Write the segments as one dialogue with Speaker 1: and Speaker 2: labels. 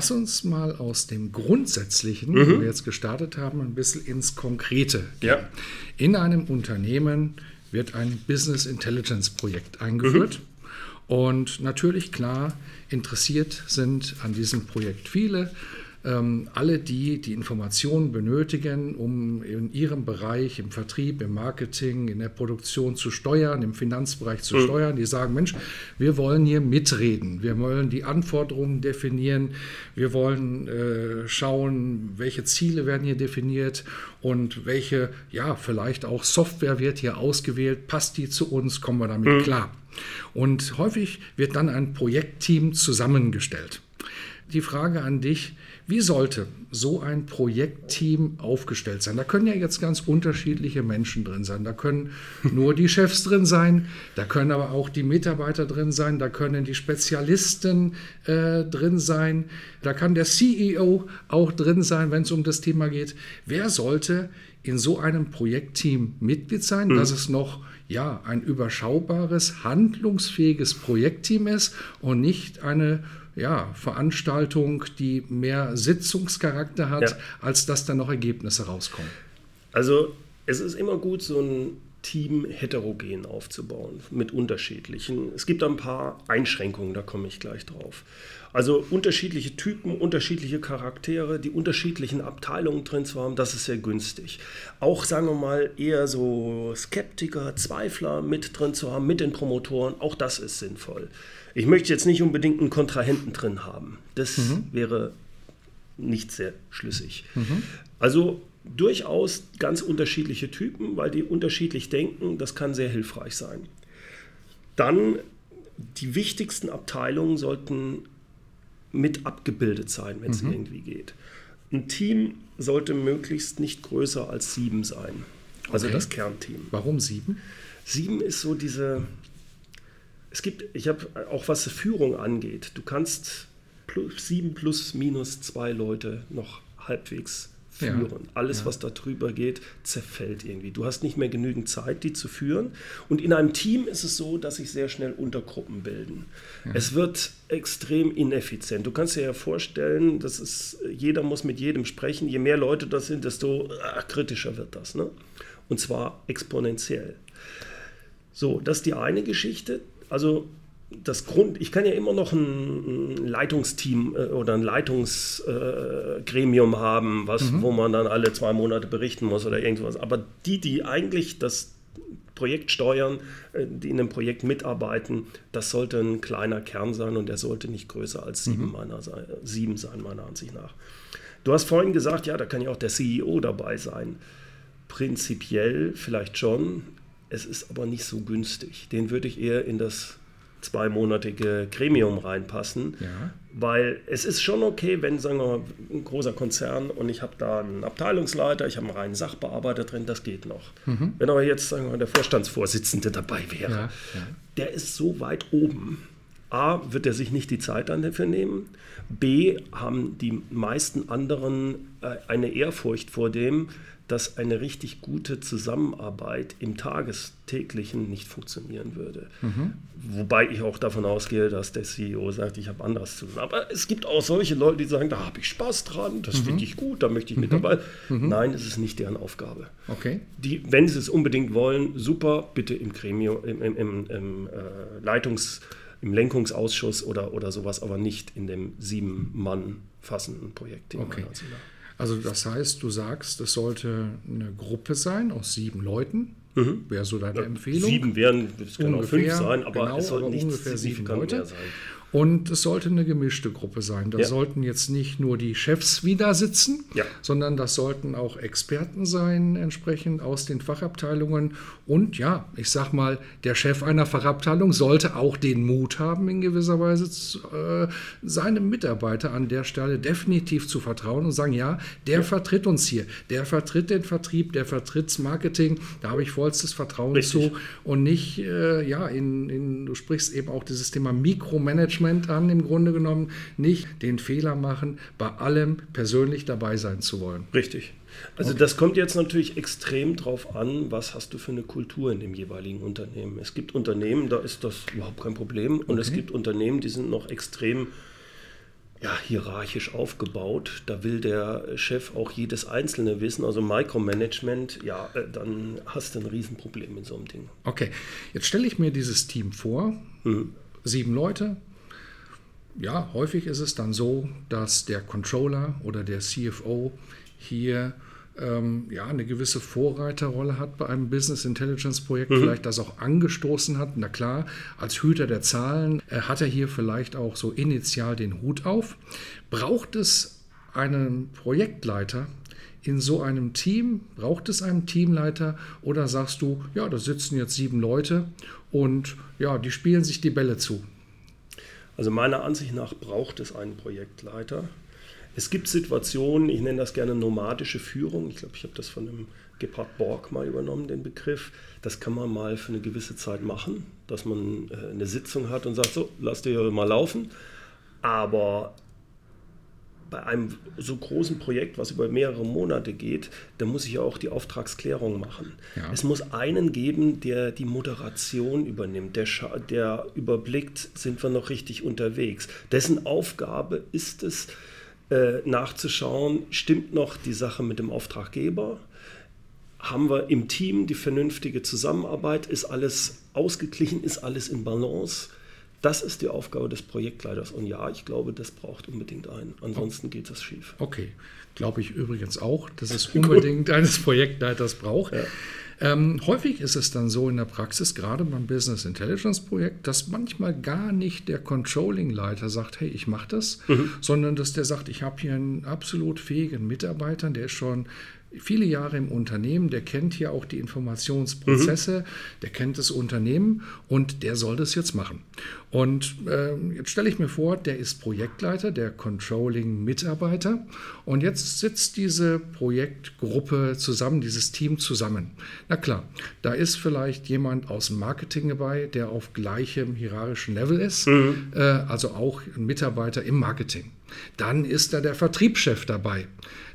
Speaker 1: Lass uns mal aus dem Grundsätzlichen, mhm. wo wir jetzt gestartet haben, ein bisschen ins Konkrete gehen. Ja. In einem Unternehmen wird ein Business Intelligence Projekt eingeführt. Mhm. Und natürlich, klar, interessiert sind an diesem Projekt viele alle die, die Informationen benötigen, um in ihrem Bereich, im Vertrieb, im Marketing, in der Produktion zu steuern, im Finanzbereich zu mhm. steuern, die sagen, Mensch, wir wollen hier mitreden, wir wollen die Anforderungen definieren, wir wollen äh, schauen, welche Ziele werden hier definiert und welche, ja, vielleicht auch Software wird hier ausgewählt, passt die zu uns, kommen wir damit mhm. klar. Und häufig wird dann ein Projektteam zusammengestellt. Die Frage an dich, wie sollte so ein Projektteam aufgestellt sein? Da können ja jetzt ganz unterschiedliche Menschen drin sein. Da können nur die Chefs drin sein, da können aber auch die Mitarbeiter drin sein, da können die Spezialisten äh, drin sein, da kann der CEO auch drin sein, wenn es um das Thema geht. Wer sollte in so einem Projektteam Mitglied sein, mhm. dass es noch ja, ein überschaubares, handlungsfähiges Projektteam ist und nicht eine ja, Veranstaltung, die mehr Sitzungscharakter hat, ja. als dass dann noch Ergebnisse rauskommen.
Speaker 2: Also es ist immer gut, so ein Team heterogen aufzubauen mit unterschiedlichen. Es gibt ein paar Einschränkungen, da komme ich gleich drauf. Also unterschiedliche Typen, unterschiedliche Charaktere, die unterschiedlichen Abteilungen drin zu haben, das ist sehr günstig. Auch sagen wir mal eher so Skeptiker, Zweifler mit drin zu haben, mit den Promotoren, auch das ist sinnvoll. Ich möchte jetzt nicht unbedingt einen Kontrahenten drin haben. Das mhm. wäre nicht sehr schlüssig. Mhm. Also durchaus ganz unterschiedliche Typen, weil die unterschiedlich denken. Das kann sehr hilfreich sein. Dann die wichtigsten Abteilungen sollten mit abgebildet sein, wenn es mhm. irgendwie geht. Ein Team sollte möglichst nicht größer als sieben sein. Also okay. das Kernteam.
Speaker 1: Warum sieben?
Speaker 2: Sieben ist so diese, es gibt, ich habe auch was Führung angeht, du kannst plus, sieben plus minus zwei Leute noch halbwegs führen. Ja. Alles, ja. was da drüber geht, zerfällt irgendwie. Du hast nicht mehr genügend Zeit, die zu führen. Und in einem Team ist es so, dass sich sehr schnell Untergruppen bilden. Ja. Es wird extrem ineffizient. Du kannst dir ja vorstellen, dass es, jeder muss mit jedem sprechen. Je mehr Leute das sind, desto ach, kritischer wird das. Ne? Und zwar exponentiell. So, das ist die eine Geschichte. Also das Grund, ich kann ja immer noch ein, Leitungsteam äh, oder ein Leitungsgremium äh, haben, was, mhm. wo man dann alle zwei Monate berichten muss oder irgendwas. Aber die, die eigentlich das Projekt steuern, äh, die in einem Projekt mitarbeiten, das sollte ein kleiner Kern sein und der sollte nicht größer als sieben, mhm. meiner, sieben sein, meiner Ansicht nach. Du hast vorhin gesagt, ja, da kann ja auch der CEO dabei sein. Prinzipiell vielleicht schon, es ist aber nicht so günstig. Den würde ich eher in das zweimonatige Gremium reinpassen. Ja. Weil es ist schon okay, wenn, sagen wir mal, ein großer Konzern und ich habe da einen Abteilungsleiter, ich habe einen reinen Sachbearbeiter drin, das geht noch. Mhm. Wenn aber jetzt, sagen wir mal, der Vorstandsvorsitzende dabei wäre, ja, ja. der ist so weit oben. A, wird er sich nicht die Zeit dafür nehmen. B, haben die meisten anderen äh, eine Ehrfurcht vor dem, dass eine richtig gute Zusammenarbeit im Tagestäglichen nicht funktionieren würde. Mhm. Wobei ich auch davon ausgehe, dass der CEO sagt, ich habe anders zu tun. Aber es gibt auch solche Leute, die sagen, da habe ich Spaß dran, das mhm. finde ich gut, da möchte ich mit mhm. dabei. Mhm. Nein, es ist nicht deren Aufgabe.
Speaker 1: Okay.
Speaker 2: Die, wenn sie es unbedingt wollen, super, bitte im Gremium, im, im, im, im äh, Leitungs- im Lenkungsausschuss oder, oder sowas, aber nicht in dem sieben Mann fassenden Projekt.
Speaker 1: Okay. Also das heißt, du sagst, es sollte eine Gruppe sein aus sieben Leuten. Mhm. Wäre so deine ja, Empfehlung?
Speaker 2: Sieben wären, es können auch fünf sein, aber genau, es sollten nicht ungefähr sieben Leute.
Speaker 1: sein. Und es sollte eine gemischte Gruppe sein. Da ja. sollten jetzt nicht nur die Chefs wieder sitzen, ja. sondern das sollten auch Experten sein, entsprechend aus den Fachabteilungen. Und ja, ich sag mal, der Chef einer Fachabteilung sollte auch den Mut haben, in gewisser Weise äh, seinem Mitarbeiter an der Stelle definitiv zu vertrauen und sagen, ja, der ja. vertritt uns hier, der vertritt den Vertrieb, der vertritt das Marketing, da habe ich vollstes Vertrauen Richtig. zu und nicht, äh, ja, in, in, du sprichst eben auch dieses Thema Mikromanagement Management an, im Grunde genommen, nicht den Fehler machen, bei allem persönlich dabei sein zu wollen.
Speaker 2: Richtig. Also okay. das kommt jetzt natürlich extrem drauf an, was hast du für eine Kultur in dem jeweiligen Unternehmen. Es gibt Unternehmen, da ist das überhaupt kein Problem und okay. es gibt Unternehmen, die sind noch extrem ja, hierarchisch aufgebaut. Da will der Chef auch jedes Einzelne wissen. Also Micromanagement, ja, äh, dann hast du ein Riesenproblem in so einem Ding.
Speaker 1: Okay, jetzt stelle ich mir dieses Team vor. Mhm. Sieben Leute, ja, häufig ist es dann so, dass der Controller oder der CFO hier ähm, ja, eine gewisse Vorreiterrolle hat bei einem Business Intelligence Projekt, mhm. vielleicht das auch angestoßen hat. Na klar, als Hüter der Zahlen äh, hat er hier vielleicht auch so initial den Hut auf. Braucht es einen Projektleiter, in so einem Team? Braucht es einen Teamleiter oder sagst du, ja, da sitzen jetzt sieben Leute und ja, die spielen sich die Bälle zu?
Speaker 2: Also meiner Ansicht nach braucht es einen Projektleiter. Es gibt Situationen, ich nenne das gerne nomadische Führung. Ich glaube, ich habe das von dem Gebhard Borg mal übernommen, den Begriff. Das kann man mal für eine gewisse Zeit machen, dass man äh, eine Sitzung hat und sagt, so, lass dir mal laufen. Aber bei einem so großen Projekt, was über mehrere Monate geht, da muss ich ja auch die Auftragsklärung machen. Ja. Es muss einen geben, der die Moderation übernimmt, der, der überblickt, sind wir noch richtig unterwegs. Dessen Aufgabe ist es, äh, nachzuschauen, stimmt noch die Sache mit dem Auftraggeber? Haben wir im Team die vernünftige Zusammenarbeit? Ist alles ausgeglichen? Ist alles in Balance? Das ist die Aufgabe des Projektleiters. Und ja, ich glaube, das braucht unbedingt einen. Ansonsten geht das schief.
Speaker 1: Okay, glaube ich übrigens auch, dass es unbedingt eines Projektleiters braucht. Ja. Ähm, häufig ist es dann so in der Praxis, gerade beim Business Intelligence Projekt, dass manchmal gar nicht der Controlling-Leiter sagt, hey, ich mache das, mhm. sondern dass der sagt, ich habe hier einen absolut fähigen Mitarbeiter, der ist schon viele Jahre im Unternehmen, der kennt hier auch die Informationsprozesse, mhm. der kennt das Unternehmen und der soll das jetzt machen. Und äh, jetzt stelle ich mir vor, der ist Projektleiter, der Controlling-Mitarbeiter und jetzt sitzt diese Projektgruppe zusammen, dieses Team zusammen. Na klar, da ist vielleicht jemand aus dem Marketing dabei, der auf gleichem hierarchischen Level ist, mhm. äh, also auch ein Mitarbeiter im Marketing. Dann ist da der Vertriebschef dabei,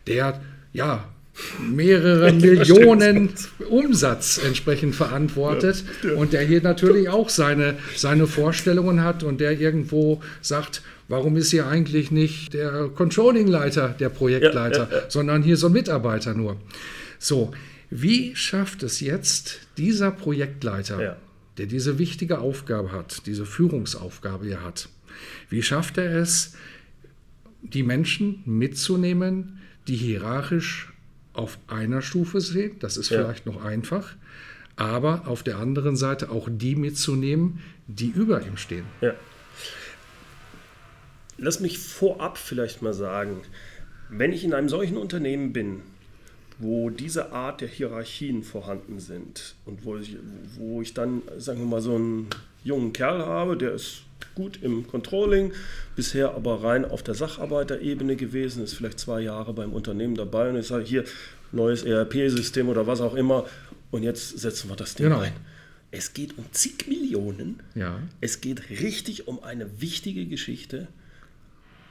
Speaker 1: der ja mehrere Millionen Umsatz entsprechend verantwortet. Ja, und der hier natürlich auch seine, seine Vorstellungen hat und der irgendwo sagt, warum ist hier eigentlich nicht der Controlling-Leiter, der Projektleiter, ja, ja, sondern hier so ein Mitarbeiter nur. So, wie schafft es jetzt dieser Projektleiter, der diese wichtige Aufgabe hat, diese Führungsaufgabe hier hat, wie schafft er es, die Menschen mitzunehmen, die hierarchisch auf einer Stufe sehen, das ist ja. vielleicht noch einfach, aber auf der anderen Seite auch die mitzunehmen, die über ihm stehen. Ja.
Speaker 2: Lass mich vorab vielleicht mal sagen, wenn ich in einem solchen Unternehmen bin, wo diese Art der Hierarchien vorhanden sind und wo ich, wo ich dann, sagen wir mal, so einen jungen Kerl habe, der ist gut im Controlling, bisher aber rein auf der Sacharbeiterebene gewesen, ist vielleicht zwei Jahre beim Unternehmen dabei und ich sage hier, neues ERP-System oder was auch immer und jetzt setzen wir das Ding genau. ein. Es geht um zig Millionen. Ja. Es geht richtig um eine wichtige Geschichte.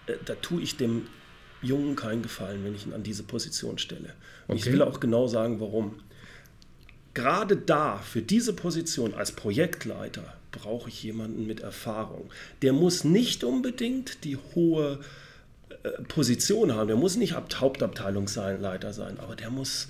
Speaker 2: Äh, da tue ich dem Jungen keinen Gefallen, wenn ich ihn an diese Position stelle. Und okay. ich will auch genau sagen, warum. Gerade da, für diese Position als Projektleiter, brauche ich jemanden mit Erfahrung. Der muss nicht unbedingt die hohe äh, Position haben. Der muss nicht Hauptabteilungsleiter sein, aber der muss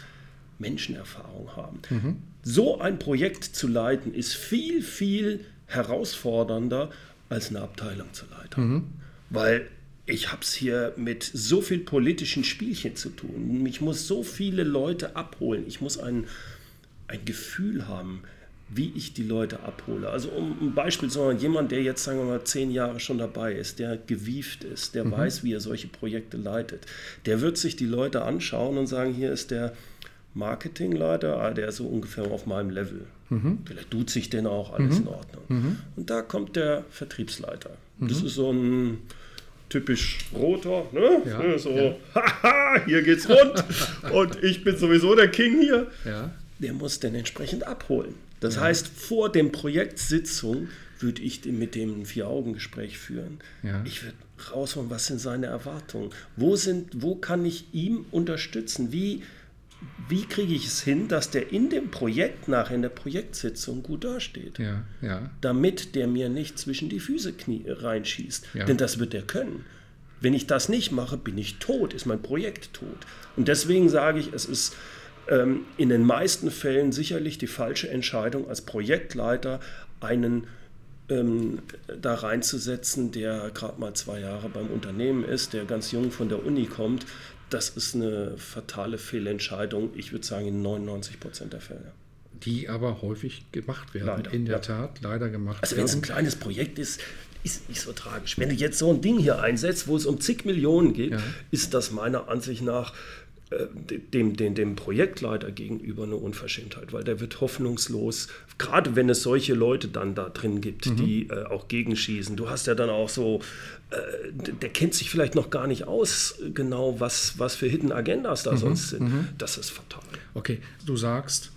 Speaker 2: Menschenerfahrung haben. Mhm. So ein Projekt zu leiten ist viel, viel herausfordernder als eine Abteilung zu leiten. Mhm. Weil ich habe es hier mit so viel politischen Spielchen zu tun. Ich muss so viele Leute abholen. Ich muss ein, ein Gefühl haben, wie ich die Leute abhole. Also um ein Beispiel zu machen, jemand, der jetzt, sagen wir mal, zehn Jahre schon dabei ist, der gewieft ist, der mhm. weiß, wie er solche Projekte leitet, der wird sich die Leute anschauen und sagen, hier ist der Marketingleiter, ah, der ist so ungefähr auf meinem Level. Mhm. Vielleicht tut sich den auch, alles mhm. in Ordnung. Mhm. Und da kommt der Vertriebsleiter. Das mhm. ist so ein typisch roter, ne? Ja, so, ja. haha, hier geht's rund und ich bin sowieso der King hier. Ja. Der muss den entsprechend abholen. Das ja. heißt, vor dem Projektsitzung würde ich mit dem ein Vier-Augen-Gespräch führen. Ich würde rausholen, was sind seine Erwartungen? Wo, sind, wo kann ich ihm unterstützen? Wie, wie kriege ich es hin, dass der in dem Projekt nach in der Projektsitzung gut dasteht? Ja, ja. Damit der mir nicht zwischen die Füße knie, reinschießt. Ja. Denn das wird er können. Wenn ich das nicht mache, bin ich tot, ist mein Projekt tot. Und deswegen sage ich, es ist ähm, in den meisten Fällen sicherlich die falsche Entscheidung, als Projektleiter einen ähm, da reinzusetzen, der gerade mal zwei Jahre beim Unternehmen ist, der ganz jung von der Uni kommt, das ist eine fatale Fehlentscheidung, ich würde sagen in 99 Prozent der Fälle.
Speaker 1: Die aber häufig gemacht werden, leider, in der ja. Tat, leider gemacht
Speaker 2: also werden. Also wenn es ein kleines Projekt ist, ist nicht so tragisch. Wenn du jetzt so ein Ding hier einsetzt, wo es um zig Millionen geht, ja. ist das meiner Ansicht nach dem, dem, dem Projektleiter gegenüber eine Unverschämtheit, weil der wird hoffnungslos, gerade wenn es solche Leute dann da drin gibt, mhm. die äh, auch gegenschießen. Du hast ja dann auch so, äh, der kennt sich vielleicht noch gar nicht aus, genau was, was für Hidden Agendas da mhm. sonst sind. Mhm. Das ist fatal.
Speaker 1: Okay, du sagst,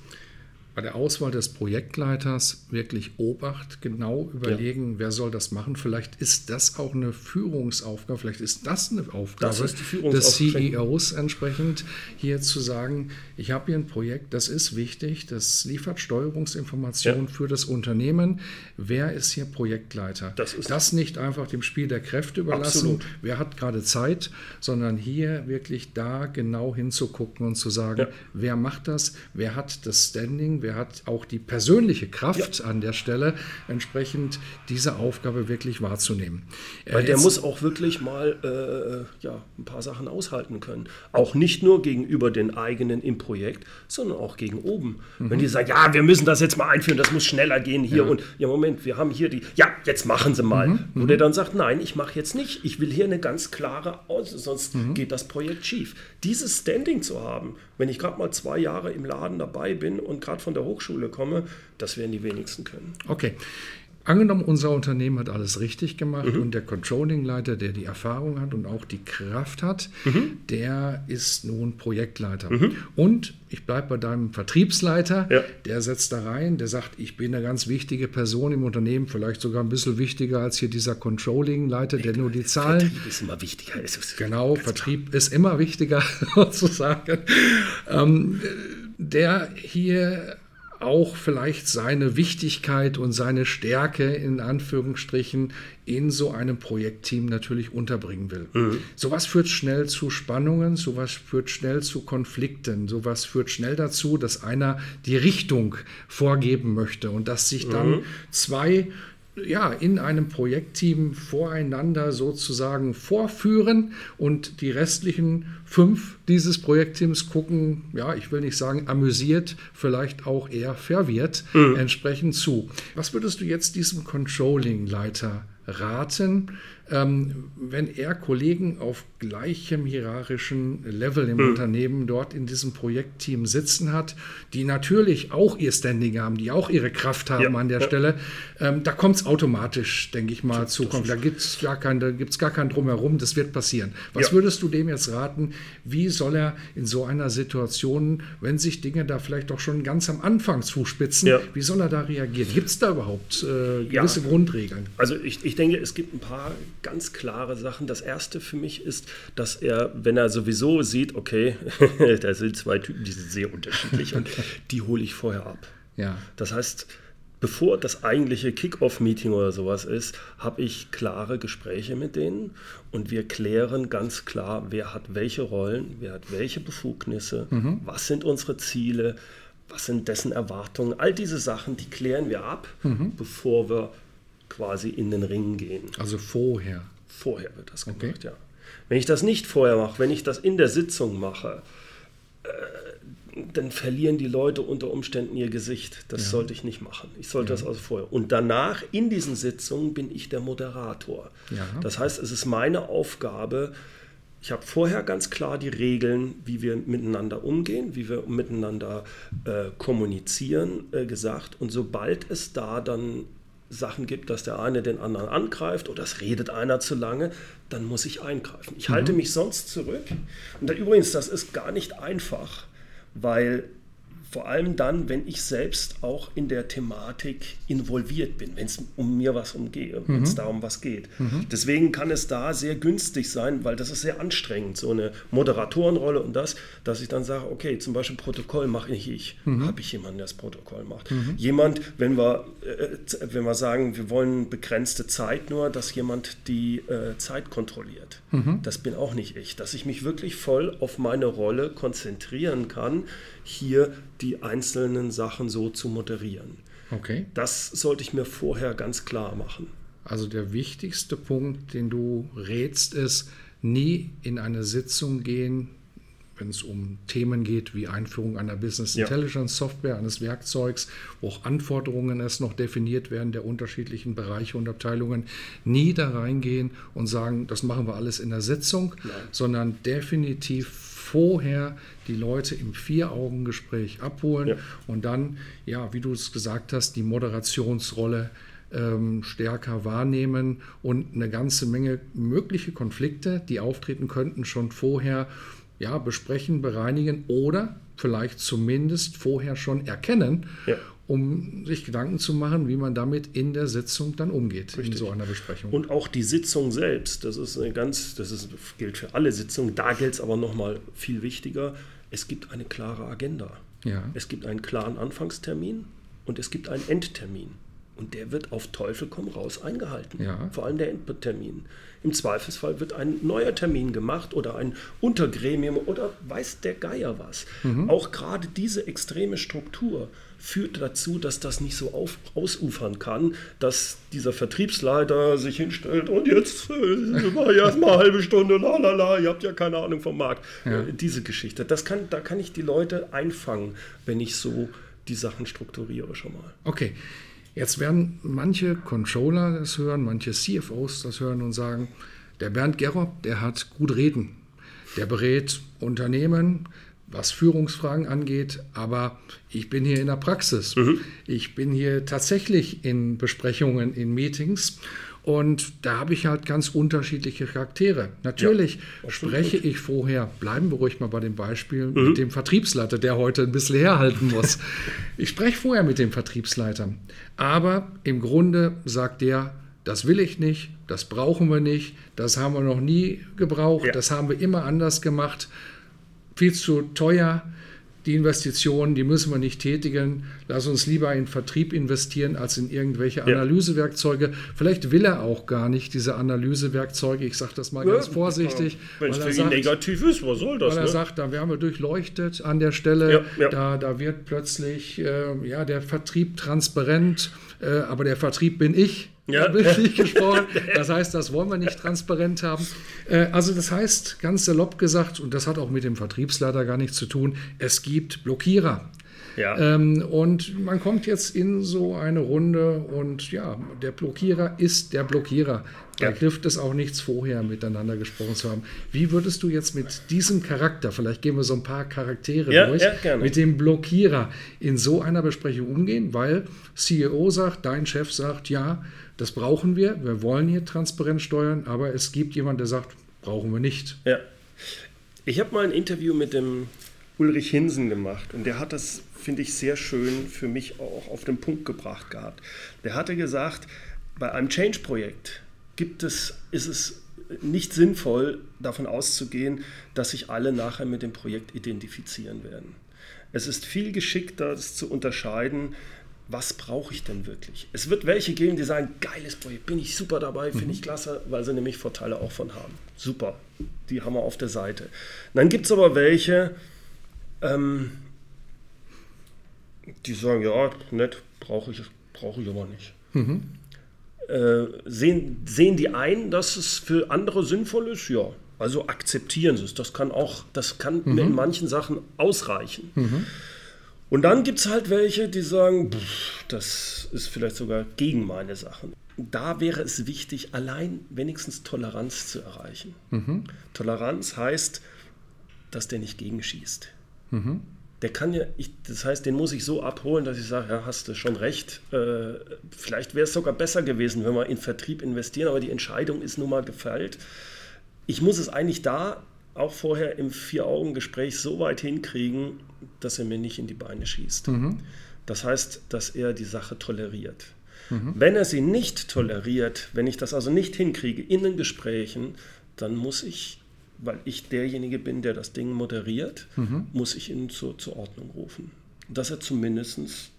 Speaker 1: bei der Auswahl des Projektleiters wirklich Obacht, genau überlegen, ja. wer soll das machen. Vielleicht ist das auch eine Führungsaufgabe, vielleicht ist das eine Aufgabe das des CEOs entsprechend, hier zu sagen, ich habe hier ein Projekt, das ist wichtig, das liefert Steuerungsinformationen ja. für das Unternehmen. Wer ist hier Projektleiter? Das, ist das nicht einfach dem Spiel der Kräfte überlassen, Absolut. wer hat gerade Zeit, sondern hier wirklich da genau hinzugucken und zu sagen, ja. wer macht das, wer hat das Standing, wer hat auch die persönliche Kraft ja. an der Stelle, entsprechend diese Aufgabe wirklich wahrzunehmen.
Speaker 2: Weil der muss auch wirklich mal äh, ja, ein paar Sachen aushalten können. Auch nicht nur gegenüber den eigenen im Projekt, sondern auch gegen oben. Mhm. Wenn die sagen, ja, wir müssen das jetzt mal einführen, das muss schneller gehen hier ja. und ja, Moment, wir haben hier die, ja, jetzt machen Sie mal. Mhm. Wo der mhm. dann sagt, nein, ich mache jetzt nicht, ich will hier eine ganz klare Aus, sonst mhm. geht das Projekt schief. Dieses Standing zu haben, wenn ich gerade mal zwei Jahre im Laden dabei bin und gerade von der Hochschule komme, das werden die wenigsten können.
Speaker 1: Okay. Angenommen, unser Unternehmen hat alles richtig gemacht mhm. und der Controlling-Leiter, der die Erfahrung hat und auch die Kraft hat, mhm. der ist nun Projektleiter. Mhm. Und ich bleibe bei deinem Vertriebsleiter, ja. der setzt da rein, der sagt, ich bin eine ganz wichtige Person im Unternehmen, vielleicht sogar ein bisschen wichtiger als hier dieser Controlling-Leiter, der nur die Zahlen.
Speaker 2: Vertrieb ist immer wichtiger.
Speaker 1: genau, Vertrieb ist immer wichtiger, sozusagen. Ähm, der hier auch vielleicht seine Wichtigkeit und seine Stärke in Anführungsstrichen in so einem Projektteam natürlich unterbringen will. Mhm. Sowas führt schnell zu Spannungen, sowas führt schnell zu Konflikten, sowas führt schnell dazu, dass einer die Richtung vorgeben möchte und dass sich dann mhm. zwei ja, in einem Projektteam voreinander sozusagen vorführen und die restlichen fünf dieses Projektteams gucken, ja, ich will nicht sagen amüsiert, vielleicht auch eher verwirrt mhm. entsprechend zu. Was würdest du jetzt diesem Controlling-Leiter raten, ähm, wenn er Kollegen auf gleichem hierarchischen Level im mhm. Unternehmen dort in diesem Projektteam sitzen hat, die natürlich auch ihr Standing haben, die auch ihre Kraft haben ja, an der ja. Stelle, ähm, da kommt es automatisch, denke ich mal, zu Konflikt. Da gibt es gar, kein, gar kein Drumherum, das wird passieren. Was ja. würdest du dem jetzt raten? Wie soll er in so einer Situation, wenn sich Dinge da vielleicht auch schon ganz am Anfang zuspitzen, wie soll er da reagieren? Gibt es da überhaupt äh, gewisse Grundregeln?
Speaker 2: Also ich, ich denke, es gibt ein paar ganz klare Sachen. Das erste für mich ist, dass er, wenn er sowieso sieht, okay, da sind zwei Typen, die sind sehr unterschiedlich und die hole ich vorher ab. Ja. Das heißt, bevor das eigentliche Kick-Off-Meeting oder sowas ist, habe ich klare Gespräche mit denen und wir klären ganz klar, wer hat welche Rollen, wer hat welche Befugnisse, mhm. was sind unsere Ziele, was sind dessen Erwartungen. All diese Sachen, die klären wir ab, mhm. bevor wir quasi in den Ring gehen.
Speaker 1: Also vorher.
Speaker 2: Vorher wird das gemacht, okay. ja. Wenn ich das nicht vorher mache, wenn ich das in der Sitzung mache, äh, dann verlieren die Leute unter Umständen ihr Gesicht. Das ja. sollte ich nicht machen. Ich sollte ja. das also vorher. Und danach in diesen Sitzungen bin ich der Moderator. Ja. Das heißt, es ist meine Aufgabe, ich habe vorher ganz klar die Regeln, wie wir miteinander umgehen, wie wir miteinander äh, kommunizieren, äh, gesagt. Und sobald es da dann Sachen gibt, dass der eine den anderen angreift oder es redet einer zu lange, dann muss ich eingreifen. Ich mhm. halte mich sonst zurück. Und da, übrigens, das ist gar nicht einfach, weil vor allem dann, wenn ich selbst auch in der Thematik involviert bin, wenn es um mir was umgeht, mhm. wenn es darum was geht. Mhm. Deswegen kann es da sehr günstig sein, weil das ist sehr anstrengend, so eine Moderatorenrolle und das, dass ich dann sage, okay, zum Beispiel Protokoll mache ich ich, mhm. habe ich jemanden, der das Protokoll macht. Mhm. Jemand, wenn wir, äh, wenn wir sagen, wir wollen begrenzte Zeit nur, dass jemand die äh, Zeit kontrolliert. Mhm. Das bin auch nicht ich, dass ich mich wirklich voll auf meine Rolle konzentrieren kann, hier die einzelnen Sachen so zu moderieren. Okay. Das sollte ich mir vorher ganz klar machen.
Speaker 1: Also der wichtigste Punkt, den du rätst, ist, nie in eine Sitzung gehen, wenn es um Themen geht wie Einführung einer Business Intelligence Software, eines Werkzeugs, wo auch Anforderungen erst noch definiert werden der unterschiedlichen Bereiche und Abteilungen, nie da reingehen und sagen, das machen wir alles in der Sitzung, Nein. sondern definitiv vorher die Leute im Vier-Augen-Gespräch abholen ja. und dann, ja, wie du es gesagt hast, die Moderationsrolle ähm, stärker wahrnehmen und eine ganze Menge mögliche Konflikte, die auftreten könnten, schon vorher ja, besprechen, bereinigen oder vielleicht zumindest vorher schon erkennen ja um sich Gedanken zu machen, wie man damit in der Sitzung dann umgeht, Richtig. in so einer Besprechung.
Speaker 2: Und auch die Sitzung selbst, das ist eine ganz, das ist, gilt für alle Sitzungen, da gilt es aber nochmal viel wichtiger, es gibt eine klare Agenda. Ja. Es gibt einen klaren Anfangstermin und es gibt einen Endtermin. Und der wird auf Teufel komm raus eingehalten. Ja. Vor allem der Endtermin. Im Zweifelsfall wird ein neuer Termin gemacht oder ein Untergremium oder weiß der Geier was. Mhm. Auch gerade diese extreme Struktur führt dazu, dass das nicht so auf, ausufern kann, dass dieser Vertriebsleiter sich hinstellt und jetzt äh, war ja erstmal eine halbe Stunde, la la la, ihr habt ja keine Ahnung vom Markt. Ja. Äh, diese Geschichte, das kann, da kann ich die Leute einfangen, wenn ich so die Sachen strukturiere schon mal.
Speaker 1: Okay. Jetzt werden manche Controller das hören, manche CFOs das hören und sagen, der Bernd Gerob, der hat gut reden. Der berät Unternehmen, was Führungsfragen angeht, aber ich bin hier in der Praxis. Mhm. Ich bin hier tatsächlich in Besprechungen, in Meetings und da habe ich halt ganz unterschiedliche Charaktere. Natürlich ja, spreche ich vorher, bleiben wir ruhig mal bei dem Beispiel, mhm. mit dem Vertriebsleiter, der heute ein bisschen herhalten muss. ich spreche vorher mit dem Vertriebsleiter, aber im Grunde sagt der, das will ich nicht, das brauchen wir nicht, das haben wir noch nie gebraucht, ja. das haben wir immer anders gemacht viel zu teuer. Die Investitionen, die müssen wir nicht tätigen. Lass uns lieber in Vertrieb investieren als in irgendwelche Analysewerkzeuge. Vielleicht will er auch gar nicht diese Analysewerkzeuge. Ich sage das mal ja, ganz vorsichtig.
Speaker 2: Wenn es für sagt, ihn negativ ist, was soll das?
Speaker 1: Weil er ne? sagt, da werden wir durchleuchtet an der Stelle. Ja, ja. Da, da wird plötzlich äh, ja, der Vertrieb transparent. Äh, aber der Vertrieb bin ich ja. bildlich gesprochen. Das heißt, das wollen wir nicht transparent haben. Äh, also das heißt, ganz salopp gesagt, und das hat auch mit dem Vertriebsleiter gar nichts zu tun, es gibt Blockierer. Ja. Ähm, und man kommt jetzt in so eine Runde und ja, der Blockierer ist der Blockierer. Da ja. hilft es auch nichts, vorher miteinander gesprochen zu haben. Wie würdest du jetzt mit diesem Charakter, vielleicht gehen wir so ein paar Charaktere ja, durch, ja, mit dem Blockierer in so einer Besprechung umgehen? Weil CEO sagt, dein Chef sagt, ja, das brauchen wir, wir wollen hier transparent steuern, aber es gibt jemanden, der sagt, brauchen wir nicht.
Speaker 2: Ja. Ich habe mal ein Interview mit dem Ulrich Hinsen gemacht und der hat das, finde ich, sehr schön für mich auch auf den Punkt gebracht gehabt. Der hatte gesagt, bei einem Change-Projekt gibt es, ist es nicht sinnvoll, davon auszugehen, dass sich alle nachher mit dem Projekt identifizieren werden. Es ist viel geschickter, das zu unterscheiden, was brauche ich denn wirklich? Es wird welche geben, die sagen, geiles Projekt, bin ich super dabei, finde mhm. ich klasse, weil sie nämlich Vorteile auch von haben. Super, die haben wir auf der Seite. Und dann gibt es aber welche, ähm, die sagen, ja, nett, brauche ich, brauche ich aber nicht. Mhm. Äh, sehen, sehen die ein, dass es für andere sinnvoll ist? Ja, Also akzeptieren Sie es. Das kann auch, das kann mhm. in manchen Sachen ausreichen. Mhm. Und dann gibt es halt welche, die sagen, pff, das ist vielleicht sogar gegen meine Sachen. Da wäre es wichtig, allein wenigstens Toleranz zu erreichen. Mhm. Toleranz heißt, dass der nicht gegenschießt. Mhm. Der kann ja, ich, das heißt, den muss ich so abholen, dass ich sage, ja, hast du schon recht. Äh, vielleicht wäre es sogar besser gewesen, wenn wir in Vertrieb investieren, aber die Entscheidung ist nun mal gefällt. Ich muss es eigentlich da auch vorher im Vier-Augen-Gespräch so weit hinkriegen, dass er mir nicht in die Beine schießt. Mhm. Das heißt, dass er die Sache toleriert. Mhm. Wenn er sie nicht toleriert, wenn ich das also nicht hinkriege in den Gesprächen, dann muss ich, weil ich derjenige bin, der das Ding moderiert, mhm. muss ich ihn zur, zur Ordnung rufen. Dass er zumindest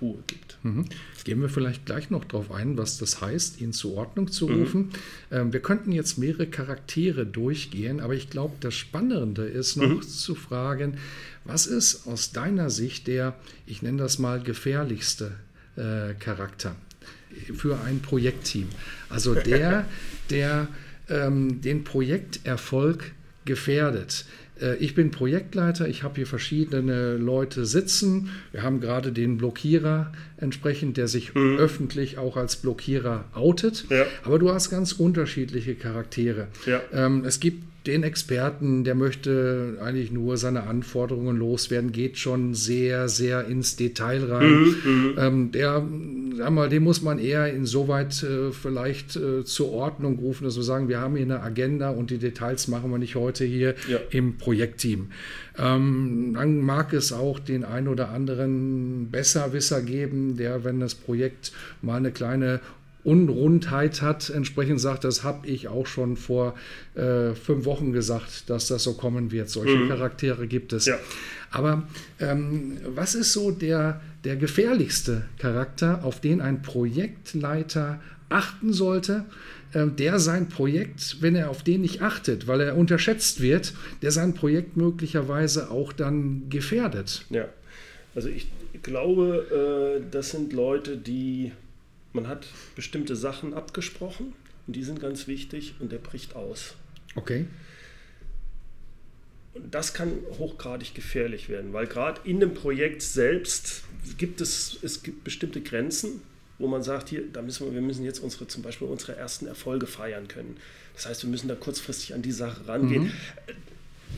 Speaker 2: Ruhe gibt.
Speaker 1: Mhm. Gehen wir vielleicht gleich noch darauf ein, was das heißt, ihn zur Ordnung zu mhm. rufen. Mhm. Ähm, wir könnten jetzt mehrere Charaktere durchgehen, aber ich glaube, das Spannende ist noch mhm. zu fragen, was ist aus deiner Sicht der, ich nenne das mal, gefährlichste äh, Charakter für ein Projektteam? Also der, der ähm, den Projekterfolg gefährdet. Äh, ich bin Projektleiter, ich habe hier verschiedene Leute sitzen. Wir haben gerade den Blockierer entsprechend, der sich mhm. öffentlich auch als Blockierer outet. Ja. Aber du hast ganz unterschiedliche Charaktere. Ja. Ähm, es gibt den Experten, der möchte eigentlich nur seine Anforderungen loswerden, geht schon sehr, sehr ins Detail rein. Mhm, mhm. ähm, der, sag mal, den muss man eher insoweit äh, vielleicht äh, zur Ordnung rufen, dass wir sagen, wir haben hier eine Agenda und die Details machen wir nicht heute hier ja. im Projektteam. Ähm, dann mag es auch den ein oder anderen Besserwisser geben, der, wenn das Projekt mal eine kleine Unrundheit hat, entsprechend sagt, das habe ich auch schon vor äh, fünf Wochen gesagt, dass das so kommen wird. Solche mhm. Charaktere gibt es. Ja. Aber ähm, was ist so der, der gefährlichste Charakter, auf den ein Projektleiter achten sollte, äh, der sein Projekt, wenn er auf den nicht achtet, weil er unterschätzt wird, der sein Projekt möglicherweise auch dann gefährdet?
Speaker 2: Ja, also ich glaube, äh, das sind Leute, die man hat bestimmte Sachen abgesprochen und die sind ganz wichtig und der bricht aus.
Speaker 1: Okay.
Speaker 2: Und das kann hochgradig gefährlich werden, weil gerade in dem Projekt selbst gibt es, es gibt bestimmte Grenzen, wo man sagt, hier, da müssen wir, wir müssen jetzt unsere, zum Beispiel unsere ersten Erfolge feiern können. Das heißt, wir müssen da kurzfristig an die Sache rangehen. Mhm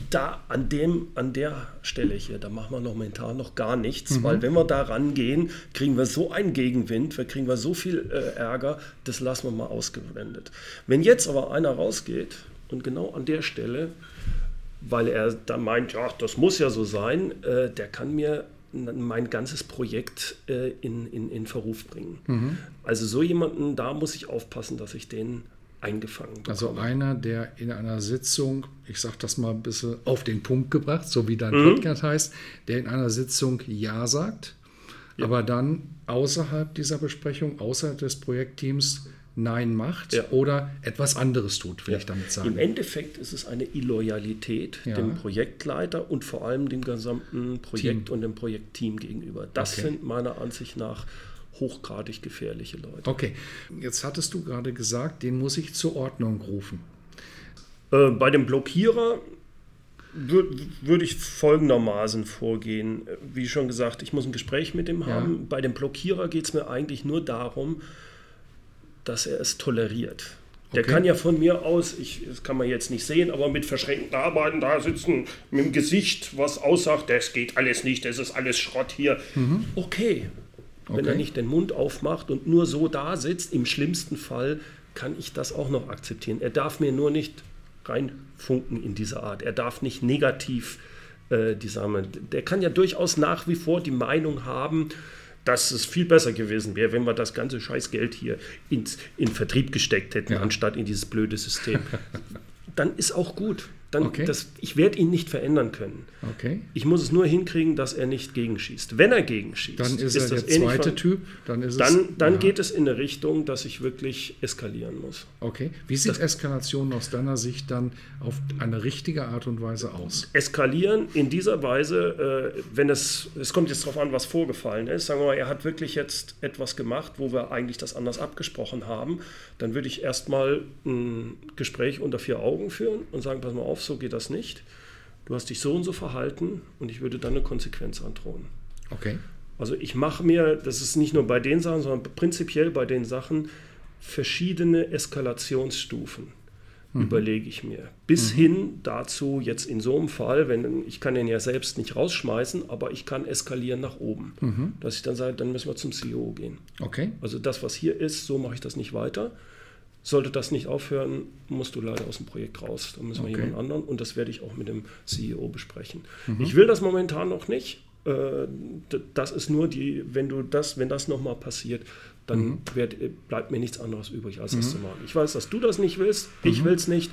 Speaker 2: da an, dem, an der Stelle hier, da machen wir noch momentan noch gar nichts, mhm. weil wenn wir da rangehen, kriegen wir so einen Gegenwind, wir kriegen wir so viel äh, Ärger, das lassen wir mal ausgewendet. Wenn jetzt aber einer rausgeht und genau an der Stelle, weil er da meint, ja, das muss ja so sein, äh, der kann mir mein ganzes Projekt äh, in, in, in Verruf bringen. Mhm. Also so jemanden, da muss ich aufpassen, dass ich den eingefangen
Speaker 1: bekomme. Also einer, der in einer Sitzung, ich sage das mal ein bisschen auf den Punkt gebracht, so wie dein mhm. Podcast heißt, der in einer Sitzung Ja sagt, ja. aber dann außerhalb dieser Besprechung, außerhalb des Projektteams Nein macht ja. oder etwas anderes tut, will ja. ich damit sagen.
Speaker 2: Im Endeffekt ist es eine Illoyalität ja. dem Projektleiter und vor allem dem gesamten Projekt Team. und dem Projektteam gegenüber. Das okay. sind meiner Ansicht nach hochgradig gefährliche Leute.
Speaker 1: Okay, jetzt hattest du gerade gesagt, den muss ich zur Ordnung rufen.
Speaker 2: Äh, bei dem Blockierer würde würd ich folgendermaßen vorgehen. Wie schon gesagt, ich muss ein Gespräch mit ihm haben. Ja. Bei dem Blockierer geht es mir eigentlich nur darum, dass er es toleriert. Der okay. kann ja von mir aus, ich, das kann man jetzt nicht sehen, aber mit verschränkten Arbeiten da sitzen, mit dem Gesicht, was aussagt, das geht alles nicht, das ist alles Schrott hier. Mhm. Okay, Okay. Wenn er nicht den Mund aufmacht und nur so da sitzt, im schlimmsten Fall kann ich das auch noch akzeptieren. Er darf mir nur nicht reinfunken in diese Art. Er darf nicht negativ äh, die Sache. Der kann ja durchaus nach wie vor die Meinung haben, dass es viel besser gewesen wäre, wenn wir das ganze Scheißgeld hier ins, in Vertrieb gesteckt hätten, ja. anstatt in dieses blöde System. Dann ist auch gut. Dann,
Speaker 1: Okay.
Speaker 2: das, ich werde ihn nicht verändern können.
Speaker 1: Okay.
Speaker 2: Ich muss es nur hinkriegen, dass er nicht gegenschießt. Wenn er gegenschießt,
Speaker 1: Dann ist, er
Speaker 2: das
Speaker 1: der
Speaker 2: ähnlich
Speaker 1: zweite
Speaker 2: von-
Speaker 1: Typ. Dann ist es.
Speaker 2: Dann, dann
Speaker 1: ja.
Speaker 2: geht es in eine Richtung, dass ich wirklich eskalieren muss.
Speaker 1: Okay. Wie sieht Eskalation aus deiner Sicht dann auf eine richtige Art und Weise aus?
Speaker 2: eskalieren in dieser Weise, äh, wenn es, es kommt jetzt darauf an, was vorgefallen ist, sagen wir mal, er hat wirklich jetzt etwas gemacht, wo wir eigentlich das anders abgesprochen haben, dann würde ich erstmal ein Gespräch unter vier Augen führen und sagen, pass mal auf, so geht das nicht. Du hast dich so und so verhalten und ich würde dann eine Konsequenz androhen.
Speaker 1: Okay.
Speaker 2: Also ich mache mir, das ist nicht nur bei den Sachen, sondern prinzipiell bei den Sachen, verschiedene Eskalationsstufen überlege ich mir. Bis hin dazu, jetzt in so einem Fall, wenn ich kann den ja selbst nicht rausschmeißen, aber ich kann eskalieren nach oben. Dass ich dann sage, dann müssen wir zum CEO gehen.
Speaker 1: Okay.
Speaker 2: Also das, was hier ist, so mache ich das nicht weiter. Sollte das nicht aufhören, musst du leider aus dem Projekt raus. Dann müssen wir
Speaker 1: Okay.
Speaker 2: jemand anderen und das werde ich auch mit dem CEO besprechen.
Speaker 1: Mhm.
Speaker 2: Ich will das momentan noch nicht. Äh, Das ist nur die, wenn du das, wenn das nochmal passiert, dann
Speaker 1: Mhm.
Speaker 2: werd, bleibt mir nichts anderes übrig, als das zu machen. Ich weiß, dass du das nicht willst, ich will es nicht.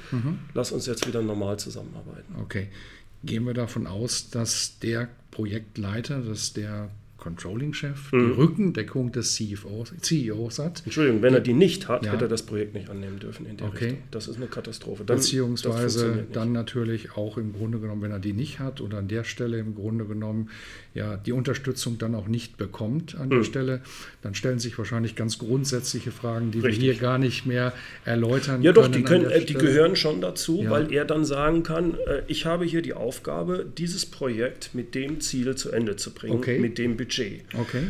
Speaker 2: Lass uns jetzt wieder normal zusammenarbeiten.
Speaker 1: Okay. Gehen wir davon aus, dass der Projektleiter, dass der Controlling-Chef
Speaker 2: Mhm.
Speaker 1: die Rückendeckung des CFOs, CEOs hat,
Speaker 2: Entschuldigung, wenn er die nicht hat,
Speaker 1: Ja.
Speaker 2: hätte er das Projekt nicht annehmen dürfen in der
Speaker 1: Okay.
Speaker 2: Richtung. Das ist eine Katastrophe. Dann-
Speaker 1: beziehungsweise dann natürlich auch im Grunde genommen, wenn er die nicht hat oder an der Stelle im Grunde genommen ja die Unterstützung dann auch nicht bekommt an
Speaker 2: Mhm.
Speaker 1: der Stelle, dann stellen sich wahrscheinlich ganz grundsätzliche Fragen, die
Speaker 2: Richtig.
Speaker 1: wir hier gar nicht mehr erläutern
Speaker 2: Ja, doch,
Speaker 1: können.
Speaker 2: die, können, äh, die
Speaker 1: Stelle.
Speaker 2: gehören schon dazu,
Speaker 1: Ja.
Speaker 2: weil er dann sagen kann, äh, ich habe hier die Aufgabe, dieses Projekt mit dem Ziel zu Ende zu bringen,
Speaker 1: Okay.
Speaker 2: mit dem Budget.
Speaker 1: Okay.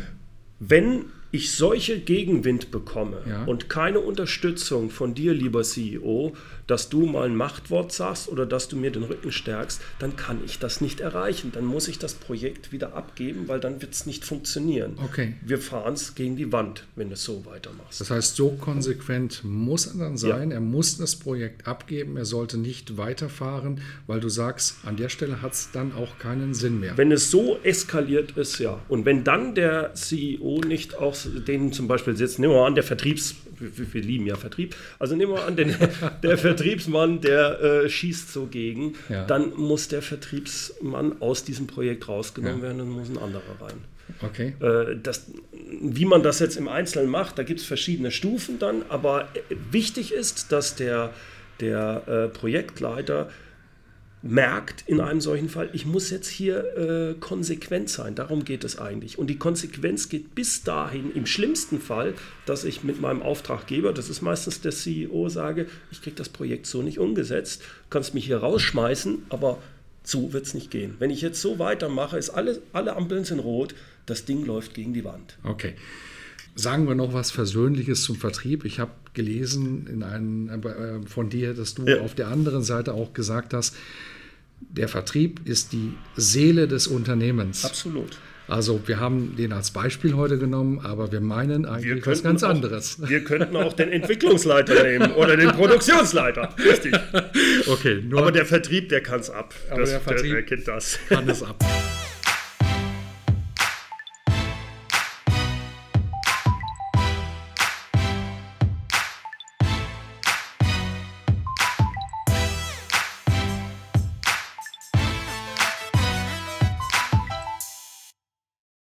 Speaker 2: Wenn ich solche Gegenwind bekomme
Speaker 1: Ja.
Speaker 2: und keine Unterstützung von dir, lieber CEO, dass du mal ein Machtwort sagst oder dass du mir den Rücken stärkst, dann kann ich das nicht erreichen. Dann muss ich das Projekt wieder abgeben, weil dann wird es nicht funktionieren.
Speaker 1: Okay.
Speaker 2: Wir fahren es gegen die Wand, wenn du es so weitermachst.
Speaker 1: Das heißt, so konsequent muss er dann sein. Er muss das Projekt abgeben. Er sollte nicht weiterfahren, weil du sagst, an der Stelle hat es dann auch keinen Sinn mehr.
Speaker 2: Wenn es so eskaliert ist, ja. Und wenn dann der CEO nicht auch den zum Beispiel sitzt, nehmen wir mal an, der Vertriebs, wir, wir lieben ja Vertrieb, also nehmen wir an, den, der Vertriebsmann, der äh, schießt so gegen,
Speaker 1: Ja.
Speaker 2: dann muss der Vertriebsmann aus diesem Projekt rausgenommen
Speaker 1: Ja.
Speaker 2: werden und muss ein anderer rein.
Speaker 1: Okay.
Speaker 2: Äh, das, wie man das jetzt im Einzelnen macht, da gibt es verschiedene Stufen dann, aber wichtig ist, dass der, der äh, Projektleiter merkt in einem solchen Fall, ich muss jetzt hier äh, konsequent sein. Darum geht es eigentlich. Und die Konsequenz geht bis dahin, im schlimmsten Fall, dass ich mit meinem Auftraggeber, das ist meistens der CEO, sage, ich kriege das Projekt so nicht umgesetzt, kannst mich hier rausschmeißen, aber so wird es nicht gehen. Wenn ich jetzt so weitermache, ist alle, alle Ampeln sind rot, das Ding läuft gegen die Wand.
Speaker 1: Okay. Sagen wir noch was Versöhnliches zum Vertrieb. Ich habe gelesen in einem, äh, von dir, dass du
Speaker 2: Ja.
Speaker 1: auf der anderen Seite auch gesagt hast, der Vertrieb ist die Seele des Unternehmens.
Speaker 2: Absolut.
Speaker 1: Also wir haben den als Beispiel heute genommen, aber wir meinen eigentlich was ganz
Speaker 2: auch,
Speaker 1: anderes.
Speaker 2: Wir könnten auch den Entwicklungsleiter nehmen oder den Produktionsleiter. Richtig.
Speaker 1: Okay, nur
Speaker 2: Aber der Vertrieb, der kann es ab.
Speaker 1: Aber der Vertrieb-
Speaker 2: der kennt das.
Speaker 1: kann es ab.